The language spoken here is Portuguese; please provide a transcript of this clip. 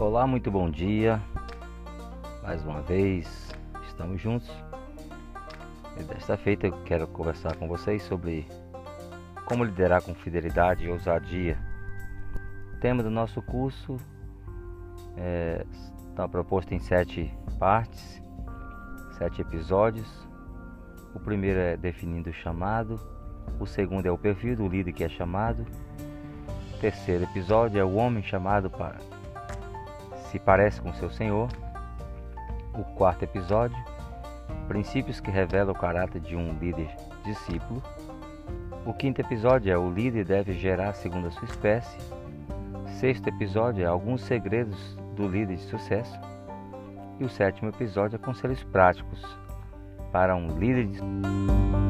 Olá, muito bom dia. Mais uma vez estamos juntos. E desta feita eu quero conversar com vocês sobre como liderar com fidelidade e ousadia. O tema do nosso curso é, está proposto em sete partes, sete episódios. O primeiro é definindo o chamado, o segundo é o perfil do líder que é chamado. O terceiro episódio é o homem chamado para se parece com seu Senhor. O quarto episódio, princípios que revelam o caráter de um líder discípulo. O quinto episódio é o líder deve gerar segundo a sua espécie. Sexto episódio é alguns segredos do líder de sucesso. E o sétimo episódio é conselhos práticos para um líder de